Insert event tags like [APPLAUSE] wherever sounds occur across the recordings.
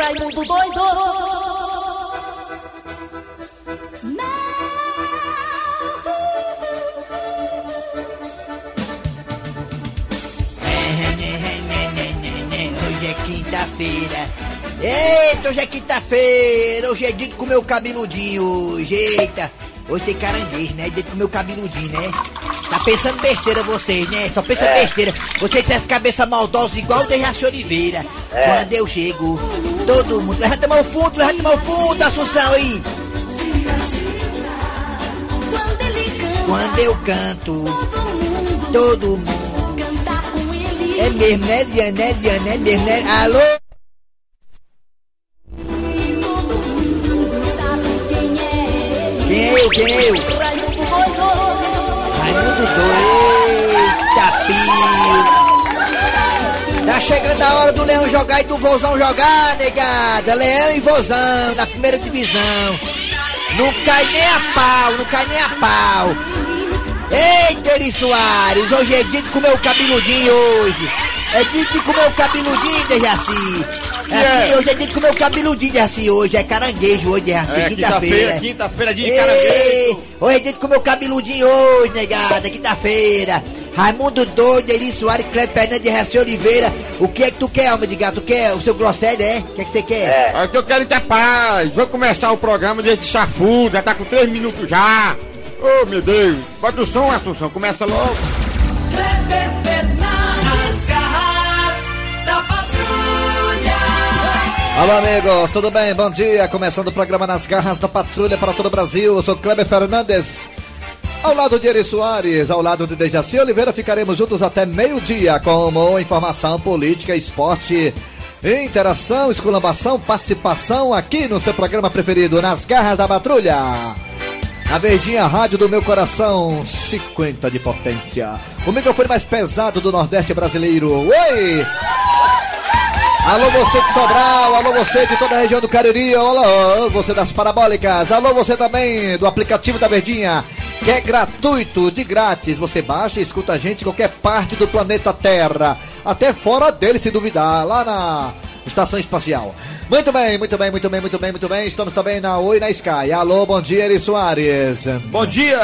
Raimundo doido! Hoje é quinta-feira. Eita, hoje é quinta-feira. Hoje é dia de comer o cabeludinho hoje. Eita. Hoje tem caranguejo, né? Dia de comer o cabeludinho, né? Tá pensando besteira vocês, né? Só pensa besteira. Vocês têm essa cabeça maldosa igual o Dejaci Oliveira. Quando eu chego, todo mundo. Levanta a mão fundo, levanta a mão fundo, Assunção aí. Quando ele canta, Quando eu canto, todo mundo todo mundo. canta com ele. É mesmo, né, Liana? É Liana, é mesmo, né? Alô? E todo mundo sabe quem é. Quem é eu? Quem é eu? Raimundo doido. Eita, pio. Tá chegando a hora do Leão jogar e do Vozão jogar, negada. Leão e Vozão, na primeira divisão. Não cai nem a pau, não cai nem a pau. Eita, Eri Soares, hoje é dia de comer o cabeludinho hoje. É dia de comer o cabeludinho, Dejaci. É assim, hoje é dia de comer o cabeludinho, Dejaci, hoje. É caranguejo hoje, Dejaci, É, quinta-feira. quinta-feira, quinta-feira, dia de Ei, caranguejo. Hoje é dia de comer o cabeludinho hoje, negada, quinta-feira. Raimundo Doido, Eri Soares, Cleber Fernandes, Raci Oliveira. O que é que tu quer, alma de gato? Tu quer o seu grosselho, é? O que é que você quer? É que eu quero ter paz. Vou começar o programa de chafudo, já tá com três minutos já. Oh, meu Deus. Bota o som, Assunção, começa logo. Kleber Fernandes, garras da patrulha! Alô amigos, tudo bem? Bom dia. Começando o programa Nas Garras da Patrulha para todo o Brasil. Eu sou Kleber Fernandes. Ao lado de Eri Soares, ao lado de Dejaci Oliveira, ficaremos juntos até meio-dia com informação, política, esporte, interação, esculambação, participação aqui no seu programa preferido, Nas Garras da Patrulha. A verdinha rádio do meu coração, 50 de potência. O microfone mais pesado do Nordeste brasileiro. Oi! Alô você de Sobral, alô você de toda a região do Cariri, alô você das parabólicas, alô você também do aplicativo da Verdinha, que é gratuito, de grátis. Você baixa e escuta a gente em qualquer parte do planeta Terra, até fora dele se duvidar, lá na Estação Espacial. Muito bem, muito bem, muito bem, muito bem, muito bem. Estamos também na Oi na Sky. Alô, bom dia, Eri Soares. Bom dia.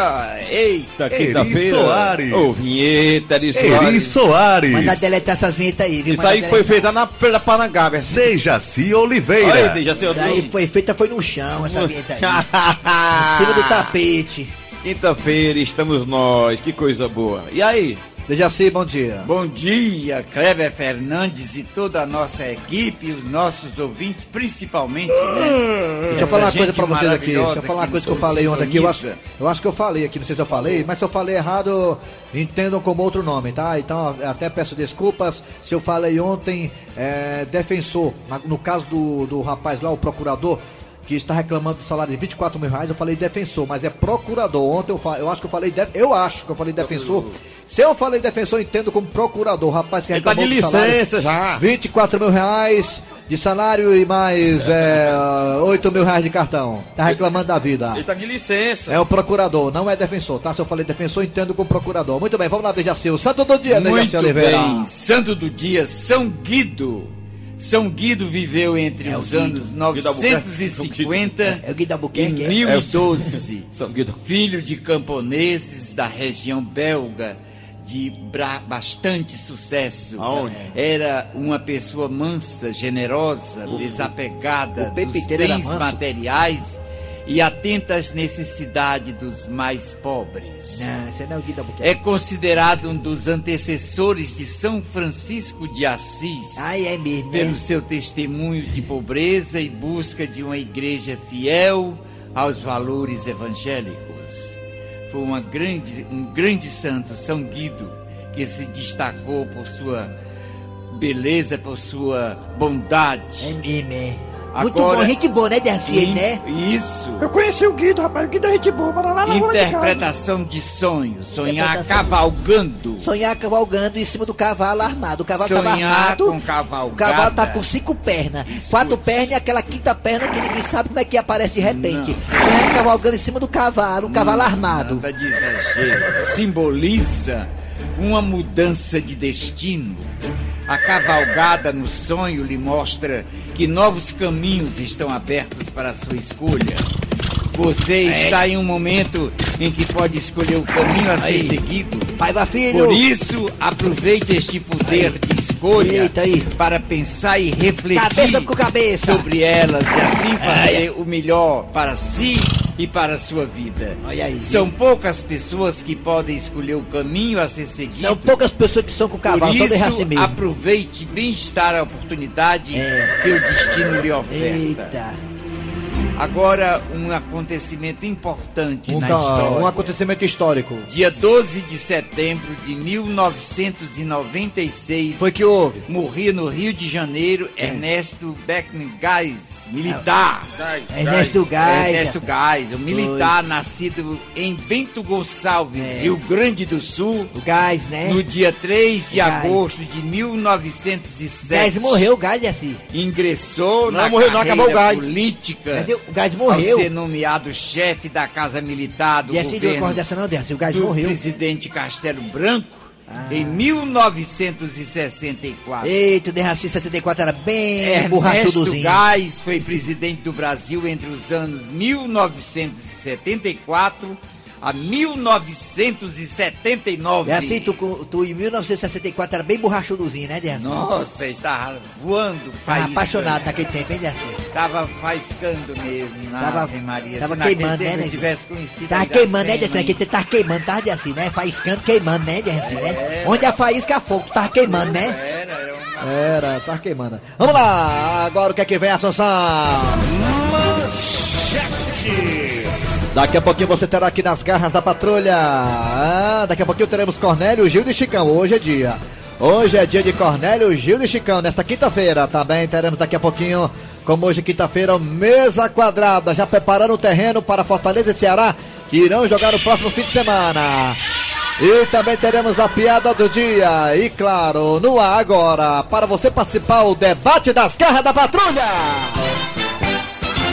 Eita, Eri quinta-feira. Soares. Ô, vinheta, Eri Eri Soares. Soares. Manda deletar essas vinhetas aí, viu? Isso Manda aí foi deletar. lá na Feira da Parangaba. Dejaci Oliveira. Olha aí, já sei Isso aí foi feita, foi no chão, essa vinheta aí. Em cima do tapete. Quinta-feira estamos nós, que coisa boa. E aí? Dejaci, bom dia. Bom dia, Kleber Fernandes e toda a nossa equipe, os nossos ouvintes, principalmente, né? Deixa eu falar uma coisa pra vocês aqui. Deixa eu falar uma coisa que eu falei ontem aqui. Eu acho, eu acho que eu falei aqui, não sei se eu falei, mas se eu falei errado, entendam como outro nome, tá? Então até peço desculpas se eu falei ontem é, defensor. No caso do, do rapaz lá, o procurador. Que está reclamando do salário de 24 mil reais, eu falei defensor, mas é procurador. Ontem eu, eu acho que eu falei def- eu acho que eu falei defensor. Se eu falei defensor, eu entendo como procurador. Rapaz que Ele tá de reclamou do salário- licença já. 24 mil reais de salário e mais [LAUGHS] é, 8 mil reais de cartão. Tá reclamando da vida. Ele tá de licença. É o procurador, não é defensor, tá? Se eu falei defensor, entendo como procurador. Muito bem, vamos lá, Dejaci. O santo do dia, Dejaci Muito Oliveira. bem, santo do dia, São Guido. São Guido viveu entre É o os Guido. anos Guido Albuquerque. 950 É o Guido e Albuquerque, é? 1012. São Guido. filho de camponeses da região belga de bastante sucesso. Aonde? Era uma pessoa mansa, generosa, desapegada o dos bens materiais e atenta às necessidades dos mais pobres. Não, esse não é o Guido Albuquerque. É considerado um dos antecessores de São Francisco de Assis Ai, é mesmo, pelo seu testemunho de pobreza e busca de uma igreja fiel aos valores evangélicos. Foi uma grande, um grande santo, São Guido, que se destacou por sua beleza, por sua É bondade. mesmo, é. Muito Agora- bom, gente boa, né, In- né? Isso. Eu conheci o Guido, rapaz. O Guido é gente boa, bora lá na rua de. Interpretação de sonhos, sonhar Interpretação. cavalgando. Sonhar cavalgando em cima do cavalo armado. O cavalo tava Sonhar armado. com cavalgada. O cavalo tava com cinco pernas. Quatro pernas e aquela quinta perna que ninguém sabe como é que aparece de repente. Sonhar cavalgando em cima do cavalo, um cavalo armado. Nada de exagero. Simboliza uma mudança de destino. A cavalgada no sonho lhe mostra que novos caminhos estão abertos para a sua escolha. Você está em um momento em que pode escolher o caminho a ser seguido. Pai da filho. Por isso, aproveite este poder de escolha para pensar e refletir Cabeça cabeça. sobre elas e assim fazer o melhor para si e para a sua vida. Aí. São poucas pessoas que podem escolher o caminho a ser seguido. São poucas pessoas que são com Por cavalo, só de isso, assim mesmo. aproveite bem-estar a oportunidade É. que o destino lhe oferta. Eita. Agora, um acontecimento importante Um, na história. um acontecimento histórico. Dia 12 de setembro de 1996, Foi que houve. morria no Rio de Janeiro Ernesto Beckengais, militar. Ernesto Gás. Ernesto Gás, um militar nascido em Bento Gonçalves, É. Rio Grande do Sul, O gás, né? no dia 3 de Gás. agosto de 1907. Gás morreu, o gás é assim. Ingressou Não na morreu, não, carreira acabou o gás. política. Cadê? O gás Ao morreu. ser nomeado chefe da Casa Militar do não governo corre dessa não. O gás do morreu. presidente Castelo Branco Ah. em 1964. Eita, o Derraci 64 era bem Ernesto borrachudozinho. Gás foi presidente do Brasil entre os anos 1974 a 1979. É assim, tu, tu em 1964 era bem borrachudozinho, né, Derraci? Nossa, estava voando, Tava apaixonado naquele tempo, hein, Derraci? Tava faiscando mesmo na Tava- Ave Maria. tava Se queimando, tempo né, né? tivesse conhecido Tava a queimando, né, Derraci? Naquele tempo tava queimando, tava assim, né? Faiscando, queimando, né, Derraci, né? Onde a faísca fogo, tava queimando, né? Era, era uma... Era, tá queimando. Vamos lá, agora o que é que vem, Assunção? Daqui a pouquinho você terá aqui nas garras da patrulha. Ah, daqui a pouquinho teremos Cornélio, Gil e Chicão. Hoje é dia. Hoje é dia de Cornélio, Gil e Chicão. Nesta quinta-feira também teremos daqui a pouquinho, como hoje quinta-feira, mesa quadrada. Já preparando o terreno para Fortaleza e Ceará, que irão jogar no próximo fim de semana. E também teremos a piada do dia. E claro, no ar agora, para você participar, o debate das garras da patrulha.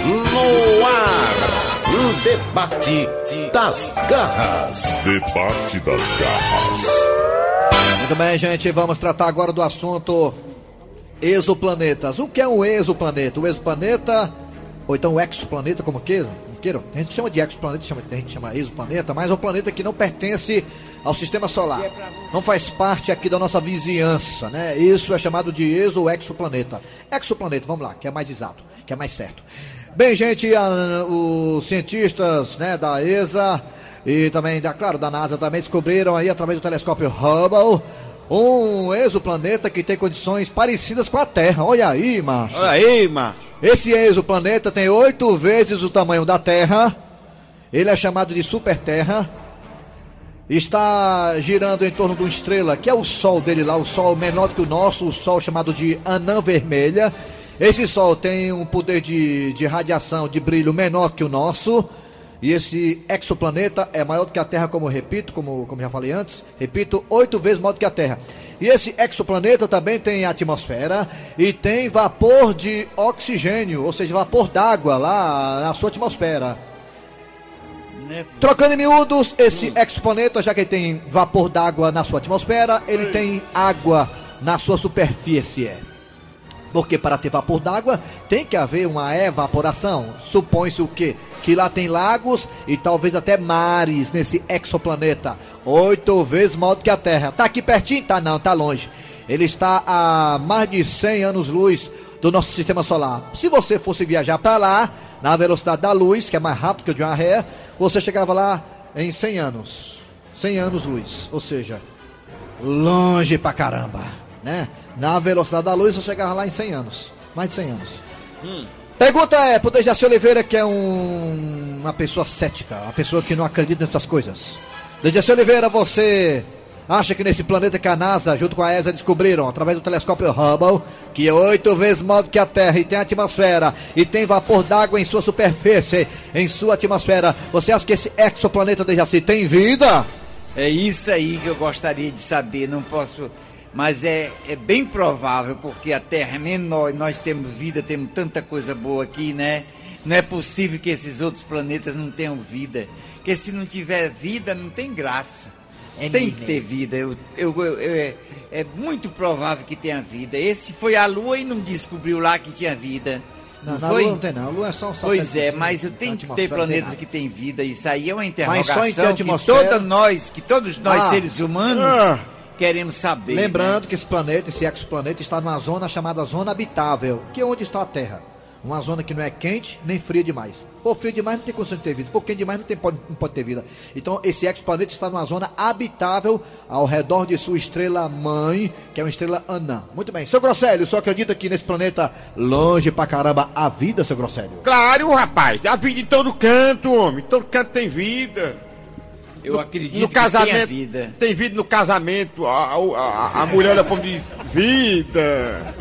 No ar, o debate das garras. Debate das garras. Muito bem, gente, vamos tratar agora do assunto exoplanetas. O que é um exoplaneta? O exoplaneta, ou então o exoplaneta, como queiram. A gente chama de exoplaneta, chama- a gente chama exoplaneta, mas é um planeta que não pertence ao sistema solar. Não faz parte aqui da nossa vizinhança, né? Isso é chamado de exo ou exoplaneta. Exoplaneta, vamos lá, que é mais exato, que é mais certo. Bem, gente, a- os cientistas né, da ESA e também, da, claro, da NASA também descobriram aí através do telescópio Hubble um exoplaneta que tem condições parecidas com a Terra. Olha aí, macho. Olha aí, macho. Esse exoplaneta tem oito vezes o tamanho da Terra. Ele é chamado de Super Terra. Está girando em torno de uma estrela, que é o Sol dele lá, o Sol menor que o nosso, o Sol chamado de Anã Vermelha. Esse Sol tem um poder de, de radiação, de brilho menor que o nosso. E esse exoplaneta é maior do que a Terra, como eu repito, como, como já falei antes. Repito, oito vezes maior do que a Terra. E esse exoplaneta também tem atmosfera e tem vapor de oxigênio, ou seja, vapor d'água lá na sua atmosfera. Trocando em miúdos, esse exoplaneta, já que ele tem vapor d'água na sua atmosfera, ele tem água na sua superfície. Porque para ter vapor d'água tem que haver uma evaporação. Supõe-se o quê? Que lá tem lagos e talvez até mares nesse exoplaneta. Oito vezes maior do que a Terra. Tá aqui pertinho? Tá não, tá longe. Ele está a mais de 100 anos-luz do nosso sistema solar. Se você fosse viajar para lá, na velocidade da luz, que é mais rápido que o de uma ré, você chegava lá em 100 anos. 100 anos-luz. Ou seja, longe pra caramba, né? Na velocidade da luz, você chegava lá em 100 anos. Mais de 100 anos. Pergunta é pro Dejaci Oliveira, que é um- uma pessoa cética, uma pessoa que não acredita nessas coisas. Dejaci Oliveira, você acha que nesse planeta que a NASA, junto com a ESA, descobriram, através do telescópio Hubble, que é oito vezes maior do que a Terra e tem atmosfera, e tem vapor d'água em sua superfície, em sua atmosfera, você acha que esse exoplaneta, Dejaci, tem vida? É isso aí que eu gostaria de saber. Não posso. Mas é, é bem provável, porque a Terra é menor e nós temos vida, temos tanta coisa boa aqui, né? Não é possível que esses outros planetas não tenham vida. Porque se não tiver vida, não tem graça. É tem que ter vida. Eu, eu, eu- eu- é, é muito provável que tenha vida. Esse foi a Lua e não descobriu lá que tinha vida. Não, Não, foi? Lua não tem não. A Lua é só um Pois é, mas eu na tenho que ter planetas que têm vida. Isso aí é uma Mas interrogação só em ter que toda nós, que todos nós Ah. seres humanos Ah. Queremos saber. Lembrando né? que esse planeta, esse exoplaneta, está numa zona chamada zona habitável, que é onde está a Terra. Uma zona que não é quente nem fria demais. Se for frio demais, não tem condição de ter vida. For quente demais, não, tem, pode, não pode ter vida. Então, esse exoplaneta está numa zona habitável ao redor de sua estrela mãe, que é uma estrela anã. Muito bem. Seu Grosselio, o senhor acredita que nesse planeta, longe pra caramba, há vida, seu Grosselio? Claro, rapaz. A vida em todo canto, homem. Todo canto tem vida. Eu acredito no que casamento, tenha vida. Tem vida no casamento. A, a, a mulher olha pra mim diz: Vida.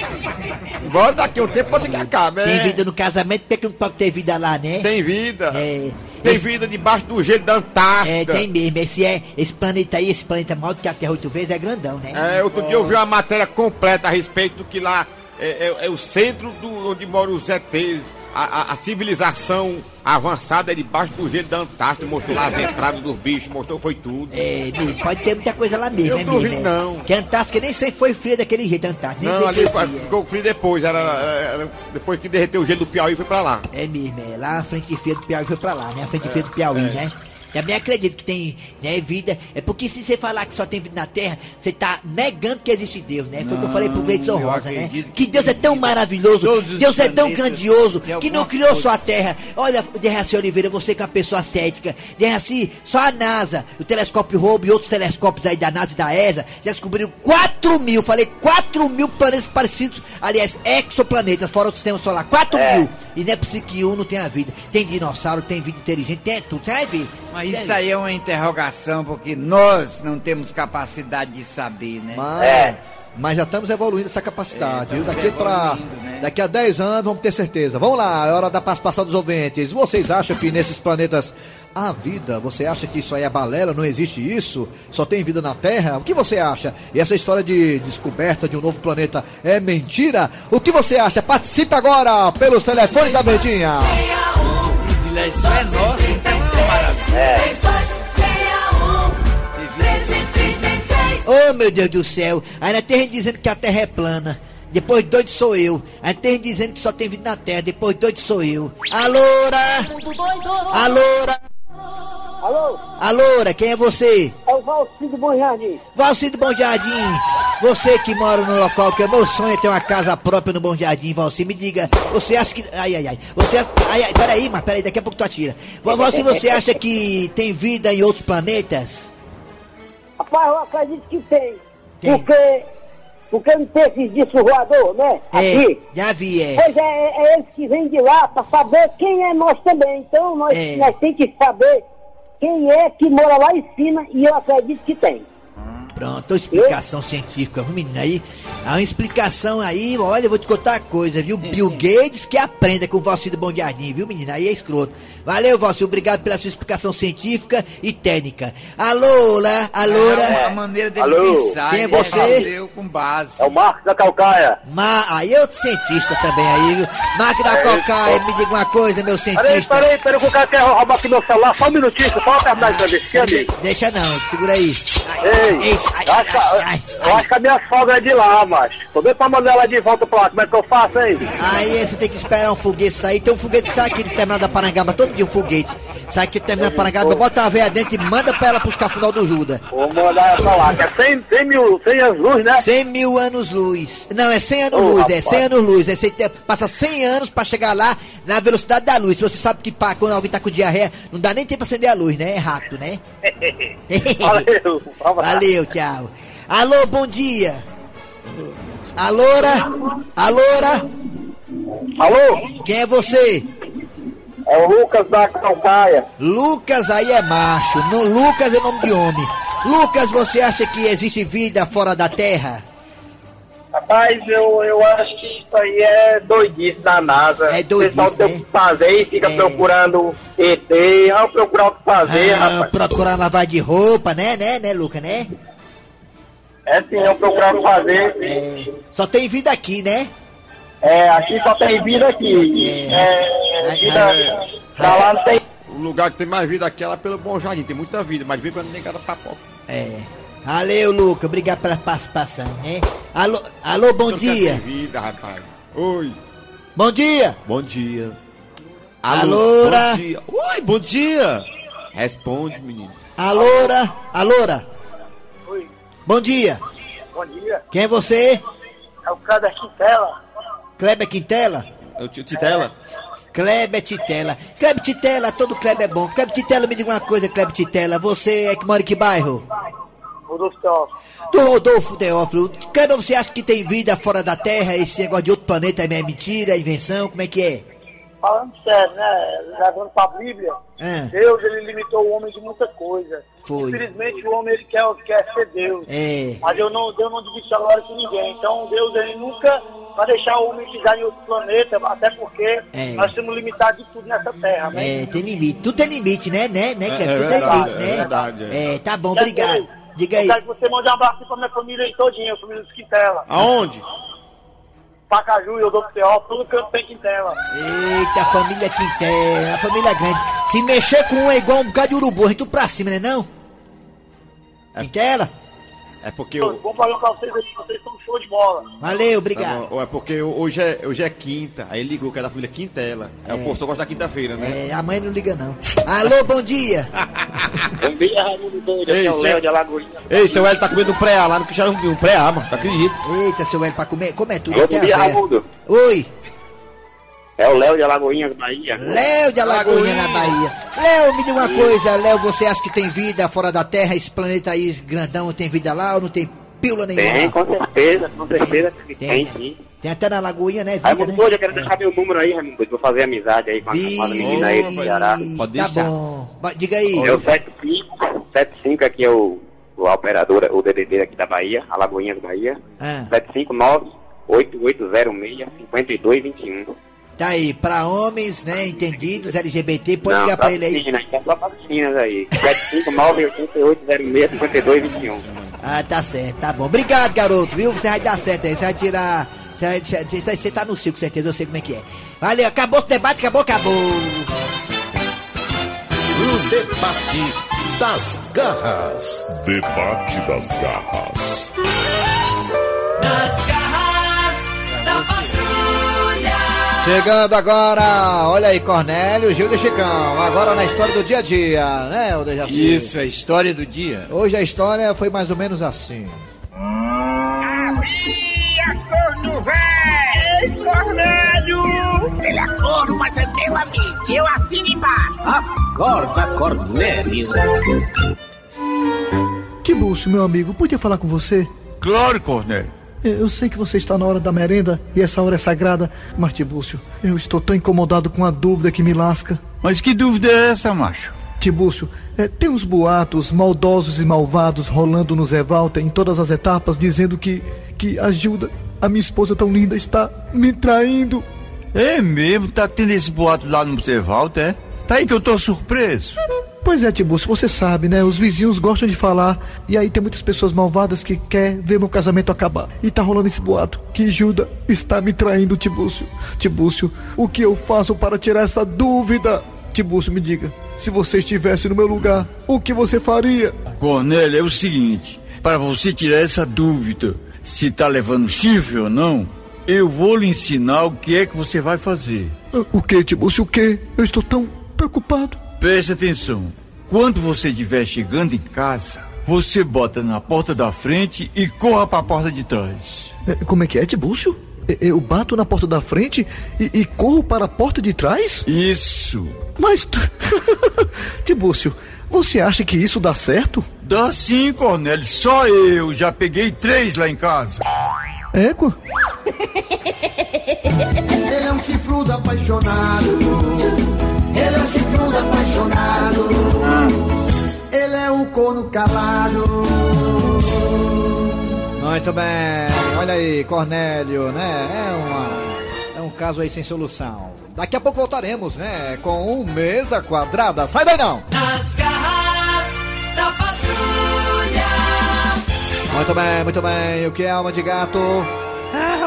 Embora daqui a um tempo pode ser que acabe. Tem é. vida no casamento, porque não pode ter vida lá, né? Tem vida. É. Tem Esse- vida debaixo do gelo da É, Antártida. tem mesmo. Esse, é, esse planeta aí, esse planeta maior do que a Terra oito vezes, é grandão, né? É, outro dia eu vi uma matéria completa a respeito do que lá é, é- é o centro do, onde moram os ETs. A, a- a civilização avançada é debaixo do gelo da Antártida. Mostrou lá as entradas dos bichos, mostrou foi tudo. É, mesmo, pode ter muita coisa lá mesmo, Eu é duvido mesmo. é. não. Que a Antártica nem sempre foi fria daquele jeito, a Antártica. Nem Não, ali foi ficou frio depois. Era, era- depois que derreteu o gelo do Piauí, foi pra lá. É mesmo, é. Lá a frente fria do Piauí foi pra lá, né? A frente fria do Piauí, é. né? Também acredito que tem né, vida. É porque se você falar que só tem vida na Terra, você tá negando que existe Deus, né? Foi o que eu falei pro Gleidson Rosa, né? Que que Deus é tão vida. maravilhoso, Deus é tão grandioso, que não criou só a. Terra. Olha, Derraci Oliveira, você que é uma pessoa cética. Derraci, só a NASA, o telescópio Hubble e outros telescópios aí da NASA e da ESA já descobriram 4 mil, falei 4 mil planetas parecidos, aliás, exoplanetas, fora o sistema solar, 4 mil. E não é possível que um não tenha vida. Tem dinossauro, tem vida inteligente, tem tudo, você vai ver. Mas isso aí é uma interrogação, porque nós não temos capacidade de saber, né? Mas, mas já estamos evoluindo essa capacidade, É, viu? Daqui para né? daqui a 10 anos vamos ter certeza. Vamos lá, é hora da participação dos ouvintes. Vocês acham que nesses planetas há vida? Você acha que isso aí é balela? Não existe isso? Só tem vida na Terra? O que você acha? E essa história de descoberta de um novo planeta é mentira? O que você acha? Participe agora pelos telefones da Verdinha. É nosso, então é maravilha. Oh meu Deus do céu, ainda tem gente dizendo que a Terra é plana. Depois doido sou eu. Aí tem gente dizendo que só tem vida na Terra. Depois doido sou eu. Alora! Alora! Alô, Alora, quem é você? é o Valcido Bom Jardim. Valcido Bom Jardim. Você que mora no local que é meu sonho é ter uma casa própria no Bom Jardim, Valci. Me diga, você acha que. Ai, ai, ai. Você acha. Ai, ai, peraí, mas peraí, daqui a pouco tu atira. Val- Valci, você acha que tem vida em outros planetas? Rapaz, eu acredito que tem. Tem. Porque, porque não tem esses discos voador, né? É, Aqui. já vi, é. Pois é, é, é eles que vêm de lá para saber quem é nós também. Então nós, É. nós temos que saber quem é que mora lá em cima e eu acredito que tem. Pronto, explicação científica, viu, menina? Aí, há uma explicação aí, olha, eu vou te contar uma coisa, viu? Bill Gates que aprenda com o Valcido Bom Jardim, viu, menina? Aí é escroto. Valeu, Valcido, obrigado pela sua explicação científica e técnica. Alô, lá, alô, É a maneira dele Alô? pensar. Quem é você? com base. É o Marcos da Calcaia. Ma... Aí é outro cientista também aí, viu? Máquina da Cocaia, me diga uma coisa, meu Peraí, cientista. peraí, peraí, que o cara quer roubar aqui meu celular. Só um minutinho, só terminar isso ali. Aqui, amigo. Deixa não, segura aí. Ei, Ei, ai, eu acho, ai, ai, que- eu acho que a minha sogra é de lá, macho. Tô doido pra mandar ela de volta pra lá. Como é que eu faço, hein? Aí você tem que esperar um foguete sair. Tem um foguete que sai aqui no terminal da Parangaba, todo dia um foguete. Sai aqui no terminal da Parangaba, bota a veia dentro e manda pra ela pros cafundal do Juda. Vou mandar ela pra lá. Que é 100, 100 mil, 100 anos luz, né? 100 mil anos luz. Não, é 100 anos Ô, luz, é rapaz. 100 anos luz. É 100 te- passa 100 anos pra chegar lá na velocidade da luz. Você sabe que pá, quando alguém tá com diarreia, não dá nem tempo pra acender a luz, né? É rápido, né? [LAUGHS] Valeu. [LAUGHS] Valeu, tchau. Alô, bom dia. Alora? Alora? Alô? Quem é você? É o Lucas da Calcaia. Lucas aí é macho. No, Lucas é nome de homem. Lucas, você acha que existe vida fora da Terra? Rapaz, eu, eu acho que isso aí é doidice da NASA. É doidice, O pessoal tem né? o que fazer e fica É. procurando ET. Vamos procurar o que fazer, Ah, rapaz. procurar lavar de roupa, né, né, né, Lucas, né? É sim, vamos procurar o que fazer. É, só tem vida aqui, né? É, aqui só tem vida aqui. É. É, vida pra lá não tem. O lugar que tem mais vida aqui é lá pelo Bom Jardim. Tem muita vida, mas quando nem cada papoca. É. Valeu, Luca. Obrigado pela participação, né? Alô, alô bom quer dia. ter vida, rapaz. Oi. Bom dia. Bom dia. Alora. Bom dia. Oi, bom dia. Responde, menino. Alora. Alora. Bom dia. bom dia. Quem é você? É o Kleber Quintela. Kleber Quintela? Eu te Titela. Kleber Titela. Kleber Titela, todo Kleber é bom. Kleber Titela, me diga uma coisa, Kleber Titela. Você é que mora em que bairro? Rodolfo Teófilo. Do Rodolfo Teófilo. Kleber, você acha que tem vida fora da Terra? Esse negócio de outro planeta é mentira, é invenção? Como é que é? Falando sério, né? Levando pra Bíblia, É. Deus ele limitou o homem de muita coisa. Foi. Infelizmente o homem ele quer, quer ser Deus. É. Mas eu não, Deus não divide a glória com ninguém. Então Deus ele nunca vai deixar o homem pisar em outro planeta, até porque É. nós temos limitado de tudo nessa terra, né? É, tem limite. Tudo tem limite, né? Né, né, É, Kleber? é Tudo tem verdade, limite, é né? verdade, é. É, tá bom, obrigado. Diga Eu aí. quero que você mande um abraço pra minha família aí todinha, a família dos Quintela. Aonde? Pacaju e Rodolfo Teófilo, todo canto tem Quintela. Eita, família Quintela, a família grande. Se mexer com um é igual um bocado de urubu, a gente tudo pra cima, né não? Quintela? É porque eu. Bom programa pra vocês aí, vocês são um show de bola. Valeu, Tá obrigado. bom. Ou é porque hoje é, hoje é quinta, aí ligou que é da família Quintela. É, o povo só gosta da quinta-feira, né? É, a mãe não liga não. Alô, bom dia. [LAUGHS] Bom dia, Raimundo Doido, aqui é o seu- Léo de Alagoinha. Ei, seu Hélio tá comendo um pré lá no que um, um pré mano, tu acredita? Eita, seu velho, pra comer, comer tudo Alô, até bom dia. Raimundo. Oi, É o Léo de Alagoinha, Bahia. Léo de Alagoinha na Bahia. Léo, me diga uma coisa, Léo, você acha que tem vida fora da Terra? Esse planeta aí grandão tem vida lá ou não tem pílula nenhuma? Tem, com certeza, com certeza que Tem. tem, sim. Tem até na Lagoinha, né? Vida, Raimundo né? Eu quero deixar meu número aí, Raimundo pra fazer amizade aí com a chamada menina aí do Ceará. Pode tá deixar. bom. Diga aí. É o 75, 75 aqui é o, o operador, o DDD aqui da Bahia, Alagoinhas, Bahia. Ah, 759-8806-5221. Tá aí, pra homens, né, entendidos, LGBT, pode Não, ligar pra ele aí. Meninas, é só para as meninas aí. 759-8806-5221. Ah, tá certo, tá bom. Obrigado, garoto, viu? Você vai dar certo aí, você vai tirar. Você, vai- você, você- você tá no circo, certeza, eu sei como é que é. Valeu, acabou o debate, acabou, acabou. O debate das garras. Debate das garras. Nas garras Chegando agora, olha aí, Cornélio, Gil de Chicão. Agora na história do dia a dia, né, o Dejaci? Isso, a história do dia. Hoje a história foi mais ou menos assim. Havia corno velho! Ei, Cornélio! Ele é corno, mas é meu amigo. Eu assino embaixo. Acorda, Cornélio. Tibúcio, meu amigo, podia falar com você? Claro, Cornélio. Eu sei que você está na hora da merenda e essa hora é sagrada, mas Tibúcio, eu estou tão incomodado com a dúvida que me lasca. Mas que dúvida é essa, macho? Tibúcio, é, tem uns boatos maldosos e malvados rolando no Zé Walter em todas as etapas, dizendo que, que a Gilda, a minha esposa tão linda, está me traindo. É mesmo? Tá tendo esse boato lá no Zé Walter, é? Tá aí que eu tô surpreso. Pois é, Tibúcio, você sabe, né? Os vizinhos gostam de falar. E aí tem muitas pessoas malvadas que quer ver meu casamento acabar. E tá rolando esse boato que Gilda está me traindo, Tibúcio. Tibúcio, o que eu faço para tirar essa dúvida? Tibúcio, me diga, se você estivesse no meu lugar, o que você faria? Cornélio, é o seguinte: para você tirar essa dúvida se tá levando chifre ou não, eu vou lhe ensinar o que é que você vai fazer. O que, Tibúcio, o que? Eu estou tão preocupado. Preste atenção. Quando você estiver chegando em casa, você bota na porta da frente e corra para a porta de trás. É, Como é que é, Tibúcio? É, Eu bato na porta da frente e, e corro para a porta de trás? Isso. Mas. [LAUGHS] Tibúcio, você acha que isso dá certo? Dá sim, Cornélio. Só eu já peguei três lá em casa. Égua? [LAUGHS] Ele é um chifrudo apaixonado. Chifrudo apaixonado. Ele é um corno calado. Muito bem, olha aí, Cornélio, né? É, uma, é um caso aí sem solução. Daqui a pouco voltaremos, né? Com um mesa quadrada. Sai daí não! Nas garras da patrulha. Muito bem, muito bem. O que é alma de gato?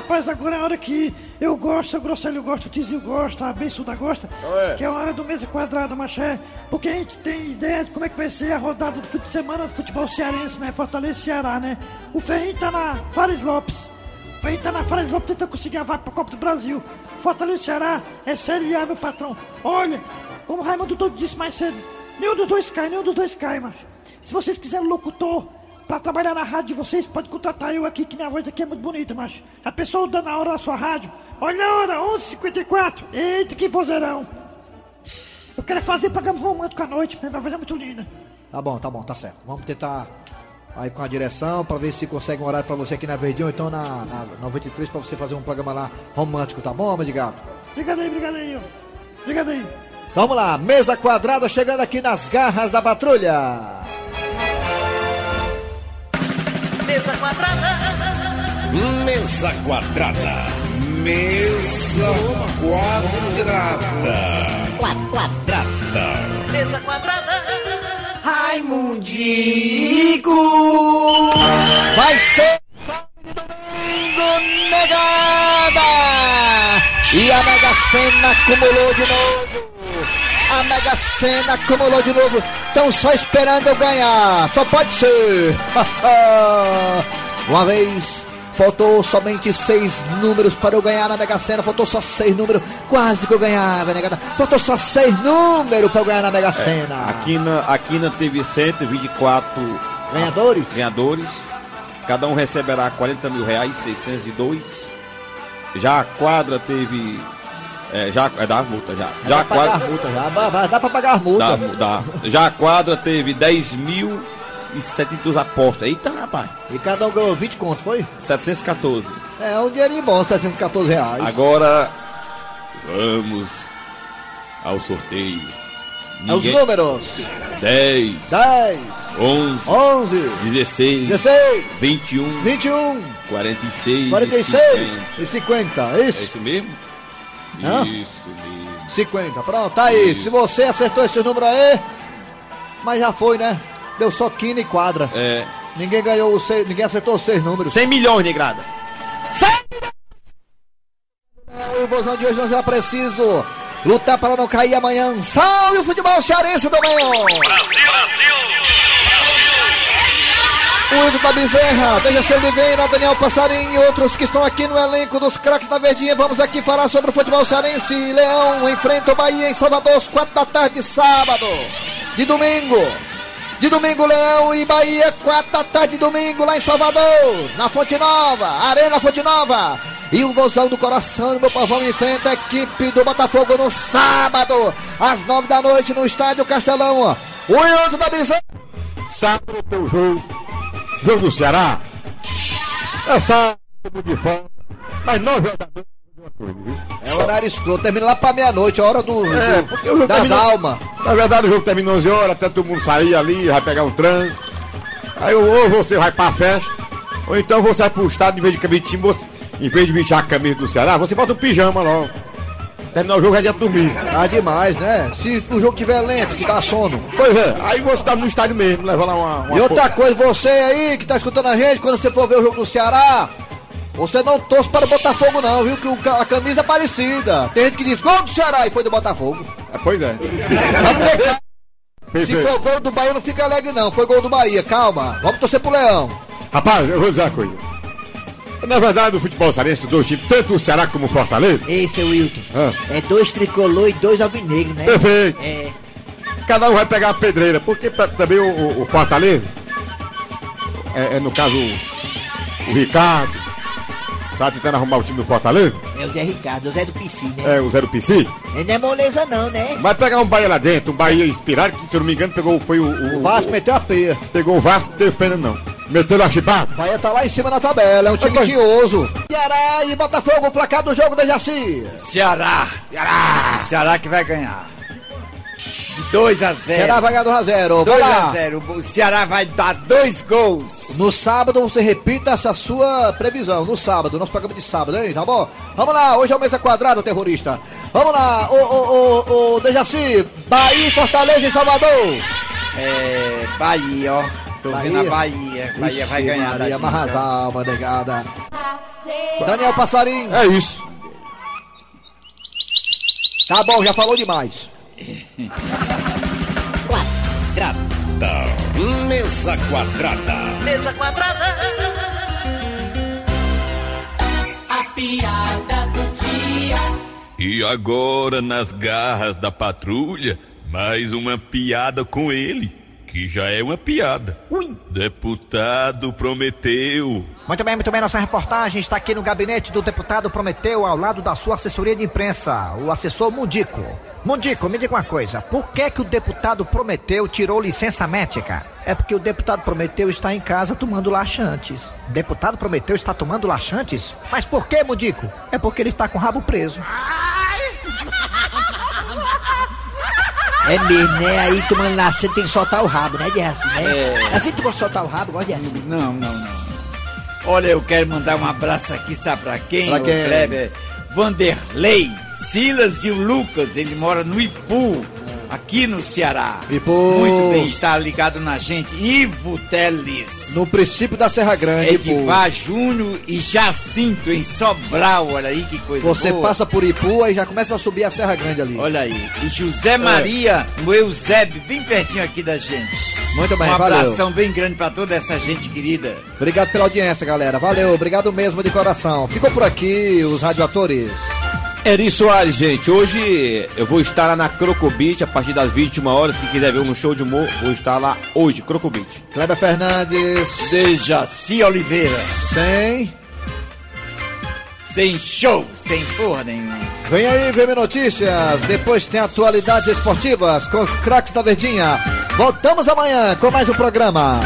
Rapaz, agora é a hora que eu gosto, o Grosselho gosta, o Tizio gosta, a Bençuda gosta, é? que é a hora do mesa quadrada, maché. Porque a gente tem ideia de como é que vai ser a rodada do fim de semana do futebol cearense, né? Fortaleza e Ceará, né? O Ferrinho tá na Fares Lopes. O Ferrinho tá na Fares Lopes tentando conseguir a vaga pra Copa do Brasil. Fortaleza e Ceará é Série A, meu patrão. Olha, como o Raimundo Doido disse mais cedo, nenhum dos dois cai, nenhum dos dois cai, macho. Se vocês quiserem locutor pra trabalhar na rádio de vocês, pode contratar eu aqui, que minha voz aqui é muito bonita, macho. A pessoa dando a hora na sua rádio. Olha a hora, 11h54. Eita, que vozeirão. Eu quero fazer programa romântico à noite, minha voz é muito linda. Tá bom, tá bom, tá certo. Vamos tentar aí com a direção pra ver se consegue um horário pra você aqui na Verdinho ou então na, na 93 pra você fazer um programa lá romântico, tá bom, homem de gato? Obrigado aí, obrigado aí. Obrigado aí. Vamos lá, mesa quadrada chegando aqui nas garras da patrulha. Mesa quadrada. Mesa quadrada. Mesa quadrada. Quadrada. Mesa quadrada. Raimundico! Vai ser domingo negada! E a Mega Sena acumulou de novo! A Mega Sena acumulou de novo! Estão só esperando eu ganhar! Só pode ser! [LAUGHS] Uma vez faltou somente seis números para eu ganhar na Mega Sena, faltou só seis números, quase que eu ganhava, negada. Faltou só seis números para eu ganhar na Mega Sena. A Quina, a Quina teve 124 Ganhadores? ganhadores. Cada um receberá 40 mil reais, 602. Já a quadra teve. É, já é da multa já. Já dá pra pagar quadra. as multas, já, dá, pra pagar as multas. Dá, dá. Já a quadra teve 10 mil e 72 apostas. Eita, rapaz. E cada um ganhou 20 conto, foi? 714. É um dinheirinho bom, 714 reais. Agora vamos ao sorteio. É os números. 10, 10, 11, 11, 16, 16, 21, 21, 46, 46 e e 50. É 50. É isso? isso mesmo? Hã? Isso mesmo. 50. Pronto, tá aí. Se você acertou esse número aí, mas já foi, né? Deu só quina e quadra. É. Ninguém ganhou os seis, ninguém acertou os seis números. 100 milhões, negrada. O Bozão de hoje nós é preciso lutar para não cair amanhã. Salve o futebol cearense do Brasil! O Ivo da Bezerra, Dejaci Oliveira, Daniel Passarinho e outros que estão aqui no elenco dos craques da Verdinha. Vamos aqui falar sobre o futebol cearense. Leão enfrenta o Bahia em Salvador às quatro da tarde, sábado. De domingo. De domingo, Leão e Bahia, quatro da tarde, domingo, lá em Salvador, na Fonte Nova, Arena Fonte Nova. E o Vozão do Coração meu povão enfrenta a equipe do Botafogo no sábado, às nove da noite, no Estádio Castelão. O Ildo da Bezerra. Sábado tem o jogo. Jogo do Ceará. É sábado de fora. Mas horas da noite. É horário escroto, termina lá pra meia-noite, a hora do, É, do- das termina- almas. Na verdade, o jogo termina 11 horas, até todo mundo sair ali, vai pegar um trânsito. Aí ou você vai pra festa, ou então você vai pro estado, em vez de camisa de time, você, em vez de vestir a camisa do Ceará, você bota um pijama logo. Terminar o jogo é dia de dormir. Ah, demais, né? Se o jogo tiver lento, que dá sono. Pois é, aí você tá no estádio mesmo, leva lá uma. uma E outra coisa, você aí que tá escutando a gente, quando você for ver o jogo do Ceará, você não torce para o Botafogo não, viu? Que a camisa é parecida. Tem gente que diz gol do Ceará e foi do Botafogo. É, pois é. Deixar. Se for gol do Bahia, não fica alegre não. Foi gol do Bahia, calma. Vamos torcer pro Leão. Rapaz, eu vou dizer uma coisa. Na verdade, o futebol cearense, dois times, tanto o Ceará como o Fortaleza. Ei, seu Wilton. Ah. É dois tricolor e dois alvinegros, né? Perfeito. É. Cada um vai pegar a pedreira, porque pra- também o, o- Fortaleza, é, é, no caso o Ricardo, tá tentando arrumar o time do Fortaleza, É o Zé Ricardo, o Zé do PC, né? é o Zero PC, Ele não é moleza não, né? vai pegar um Bahia lá dentro, um Bahia inspirado, que se eu não me engano pegou, foi o... O, O Vasco meteu a peia. Pegou o Vasco, não teve pena não. Meteu a chibata. O Bahia tá lá em cima na tabela, é um time tinhoso. Ceará e Botafogo, o placar do jogo da Jaci. Ceará. Ceará. Ceará que vai ganhar. De 2 a 0. Ceará vai ganhar 2 a 0. Vai 2 lá. a 0. O Ceará vai dar dois gols. No sábado você repita essa sua previsão. No sábado, nosso programa de sábado, hein? Tá bom? Vamos lá, hoje é o mesa quadrada, terrorista. Vamos lá, ô, ô, ô, ô, Dejaci, Bahia e Fortaleza em Salvador. É. Bahia, ó. Tô vendo a Bahia. Bahia vai Ixi, ganhar da Maria, gente. amarra as almas, negada. Daniel Passarinho. É isso. Tá bom, já falou demais. Quadrada. Mesa quadrada. Mesa quadrada. A piada do dia. E agora, nas garras da patrulha, mais uma piada com ele, que já é uma piada. Deputado prometeu. Muito bem, muito bem. Nossa reportagem está aqui no gabinete do deputado Prometeu, ao lado da sua assessoria de imprensa, o assessor Mundico. Mundico, me diga uma coisa. Por que que o deputado Prometeu tirou licença médica? É porque o deputado Prometeu está em casa tomando laxantes. Deputado Prometeu está tomando laxantes? Mas por que, Mundico? É porque ele está com o rabo preso. É mesmo, né? Aí tomando laxante tem que soltar o rabo, né, Jesse? Né? É. Assim tu gosta de soltar o rabo, gosta Jesse? Não, não, não. Olha, eu quero mandar um abraço aqui, sabe pra quem? Pra quem? Kleber? Vanderlei, Silas e o Lucas, ele mora no Ipu, aqui no Ceará. Ipu. Muito bem, está ligado na gente. Ivo Teles. No princípio da Serra Grande. Edivar Júnior e Jacinto em Sobral, olha aí que coisa Você boa. passa por Ipu e já começa a subir a Serra Grande ali. Olha aí. E José Maria, no Eusébio, bem pertinho aqui da gente. Muito bem, um valeu. abração bem grande pra toda essa gente querida. Obrigado pela audiência, galera. Valeu, obrigado mesmo de coração. Ficou por aqui os radioatores. Eri Soares, gente. Hoje eu vou estar lá na Crocobit a partir das 21 horas. Quem quiser ver um show de humor, vou estar lá hoje, Crocobit. Kleber Fernandes. Dejaci Oliveira. Tem. Sem show, sem porra nenhuma. Vem aí, VM Notícias. Depois tem atualidades esportivas com os craques da Verdinha. Voltamos amanhã com mais um programa.